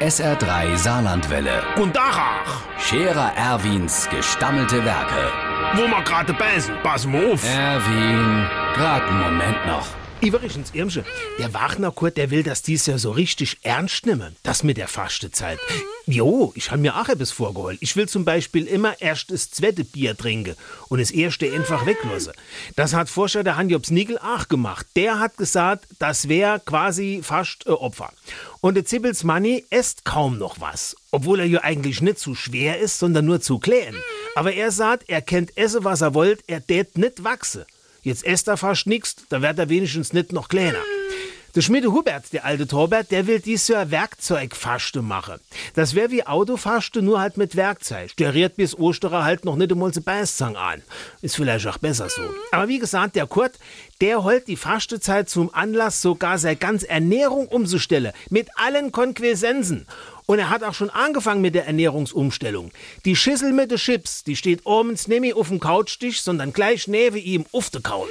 SR3 Saarlandwelle. Und Dachach, Scherer Erwins gestammelte Werke. wo wir gerade beißen, pass mal auf. Erwin, grad einen Moment noch. Iverichens Irmsche, der Wagner Kurt, der will das dies Jahr so richtig ernst nehmen. Das mit der Fastezeit. Jo, ich habe mir auch etwas vorgeholt. Ich will zum Beispiel immer erst das zweite Bier trinken und das erste einfach weglassen. Das hat Forscher der Hanjobs Nigel auch gemacht. Der hat gesagt, das wäre quasi fast äh, Opfer. Und der Zippels Manni esst kaum noch was. Obwohl er ja eigentlich nicht zu schwer ist, sondern nur zu klein. Aber er sagt, er kennt essen, was er wollt, er tät nicht wachse. Jetzt esst er fast nix, da wird er wenigstens nicht noch kleiner. Der Schmiede Hubert, der alte Torbert, der will dies Jahr Werkzeugfaste machen. Das wäre wie Autofaste, nur halt mit Werkzeug. Der riert bis Osterer halt noch nicht einmal Beißzang an. Ist vielleicht auch besser so. Aber wie gesagt, der Kurt, der holt die Fastezeit zum Anlass, sogar seine ganze Ernährung umzustellen. Mit allen Konquessenzen. Und er hat auch schon angefangen mit der Ernährungsumstellung. Die Schüssel mit den Chips, die steht abends nicht mehr auf dem Couchtisch, sondern gleich neben ihm auf der Couch.